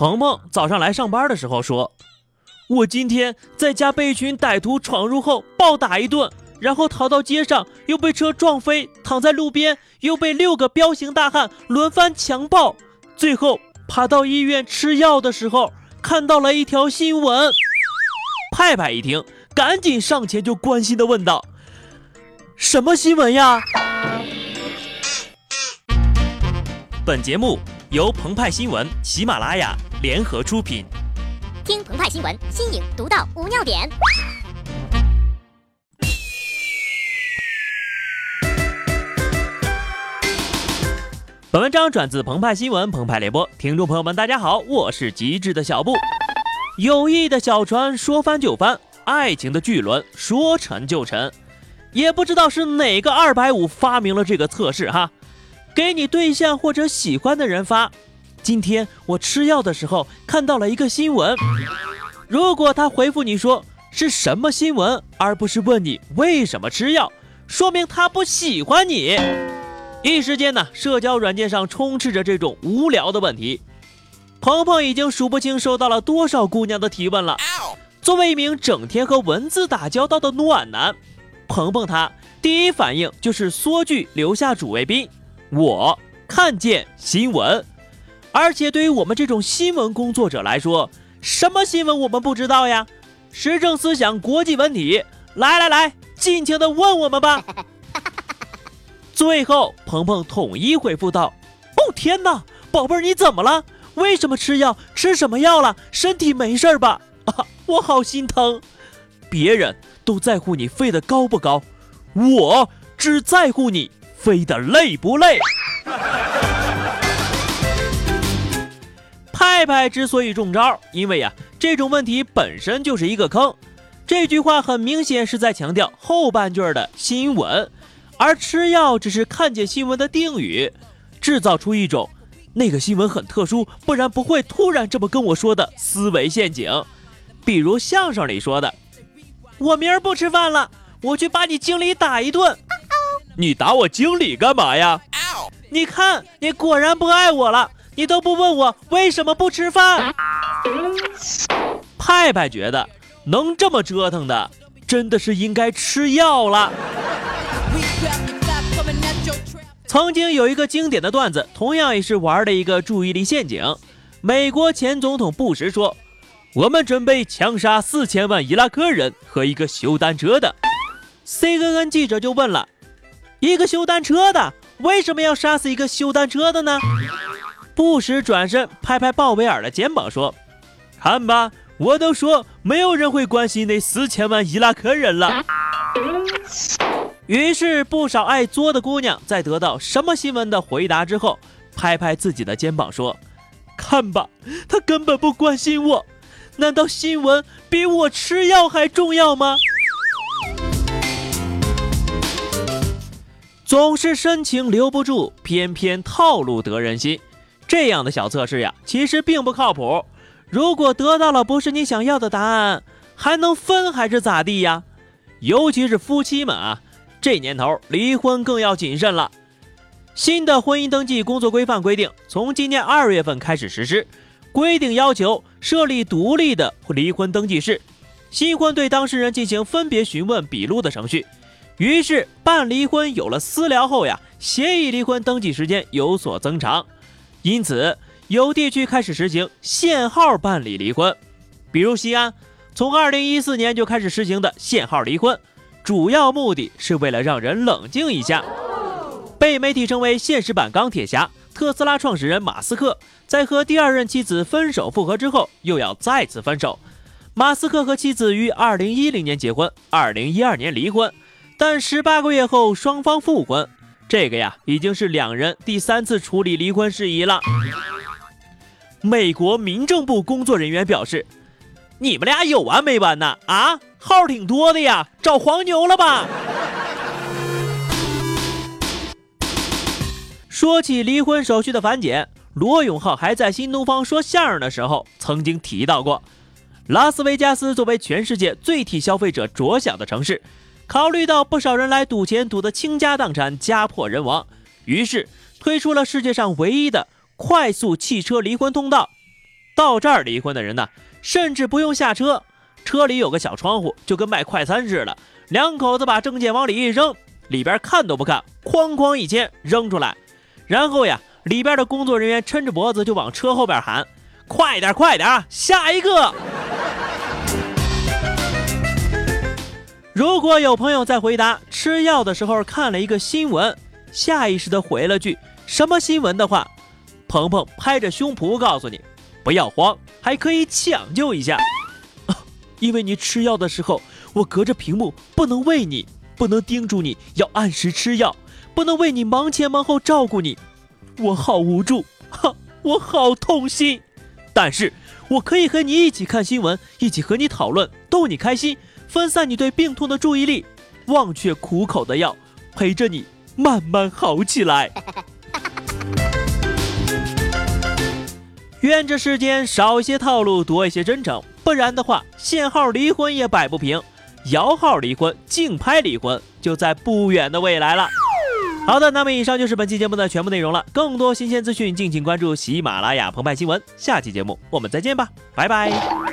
鹏鹏早上来上班的时候说：“我今天在家被一群歹徒闯入后暴打一顿，然后逃到街上，又被车撞飞，躺在路边，又被六个彪形大汉轮番强暴，最后爬到医院吃药的时候，看到了一条新闻。”派派一听，赶紧上前就关心的问道：“什么新闻呀？”本节目由澎湃新闻、喜马拉雅联合出品。听澎湃新闻，新颖独到，无尿点。本文章转自澎湃新闻、澎湃联播，听众朋友们，大家好，我是极致的小布。友谊的小船说翻就翻，爱情的巨轮说沉就沉。也不知道是哪个二百五发明了这个测试哈。给你对象或者喜欢的人发。今天我吃药的时候看到了一个新闻。如果他回复你说是什么新闻，而不是问你为什么吃药，说明他不喜欢你。一时间呢，社交软件上充斥着这种无聊的问题。鹏鹏已经数不清收到了多少姑娘的提问了。作为一名整天和文字打交道的暖男，鹏鹏他第一反应就是缩句留下主谓宾。我看见新闻，而且对于我们这种新闻工作者来说，什么新闻我们不知道呀？时政思想、国际问题，来来来，尽情的问我们吧。最后，鹏鹏统一回复道：“哦天哪，宝贝儿你怎么了？为什么吃药？吃什么药了？身体没事吧？啊，我好心疼。别人都在乎你飞得高不高，我只在乎你。”飞得累不累？派派之所以中招，因为呀，这种问题本身就是一个坑。这句话很明显是在强调后半句的新闻，而吃药只是看见新闻的定语，制造出一种那个新闻很特殊，不然不会突然这么跟我说的思维陷阱。比如相声里说的：“我明儿不吃饭了，我去把你经理打一顿。”你打我经理干嘛呀？你看，你果然不爱我了。你都不问我为什么不吃饭。派派觉得能这么折腾的，真的是应该吃药了。曾经有一个经典的段子，同样也是玩的一个注意力陷阱。美国前总统布什说：“我们准备枪杀四千万伊拉克人和一个修单车的。”CNN 记者就问了。一个修单车的为什么要杀死一个修单车的呢？不时转身拍拍鲍威尔的肩膀说：“看吧，我都说没有人会关心那四千万伊拉克人了。”于是，不少爱作的姑娘在得到什么新闻的回答之后，拍拍自己的肩膀说：“看吧，他根本不关心我。难道新闻比我吃药还重要吗？”总是深情留不住，偏偏套路得人心。这样的小测试呀，其实并不靠谱。如果得到了不是你想要的答案，还能分还是咋地呀？尤其是夫妻们啊，这年头离婚更要谨慎了。新的婚姻登记工作规范规定，从今年二月份开始实施，规定要求设立独立的离婚登记室，新婚对当事人进行分别询问、笔录的程序。于是办离婚有了私聊后呀，协议离婚登记时间有所增长，因此有地区开始实行限号办理离婚，比如西安，从二零一四年就开始实行的限号离婚，主要目的是为了让人冷静一下。被媒体称为现实版钢铁侠，特斯拉创始人马斯克在和第二任妻子分手复合之后，又要再次分手。马斯克和妻子于二零一零年结婚，二零一二年离婚。但十八个月后双方复婚，这个呀已经是两人第三次处理离婚事宜了。美国民政部工作人员表示：“你们俩有完没完呢？啊，号挺多的呀，找黄牛了吧？”说起离婚手续的繁简，罗永浩还在新东方说相声的时候曾经提到过，拉斯维加斯作为全世界最替消费者着想的城市。考虑到不少人来赌钱赌得倾家荡产、家破人亡，于是推出了世界上唯一的快速汽车离婚通道。到这儿离婚的人呢，甚至不用下车，车里有个小窗户，就跟卖快餐似的，两口子把证件往里一扔，里边看都不看，哐哐一签扔出来，然后呀，里边的工作人员抻着脖子就往车后边喊：“快点，快点，下一个！”如果有朋友在回答吃药的时候看了一个新闻，下意识的回了句“什么新闻”的话，鹏鹏拍着胸脯告诉你。不要慌，还可以抢救一下。因为你吃药的时候，我隔着屏幕不能喂你，不能叮嘱你要按时吃药，不能为你忙前忙后照顾你，我好无助，哈，我好痛心。但是我可以和你一起看新闻，一起和你讨论，逗你开心，分散你对病痛的注意力，忘却苦口的药，陪着你慢慢好起来。愿这世间少一些套路，多一些真诚，不然的话，限号离婚也摆不平，摇号离婚、竞拍离婚就在不远的未来了。好的，那么以上就是本期节目的全部内容了。更多新鲜资讯，敬请关注喜马拉雅澎湃新闻。下期节目我们再见吧，拜拜。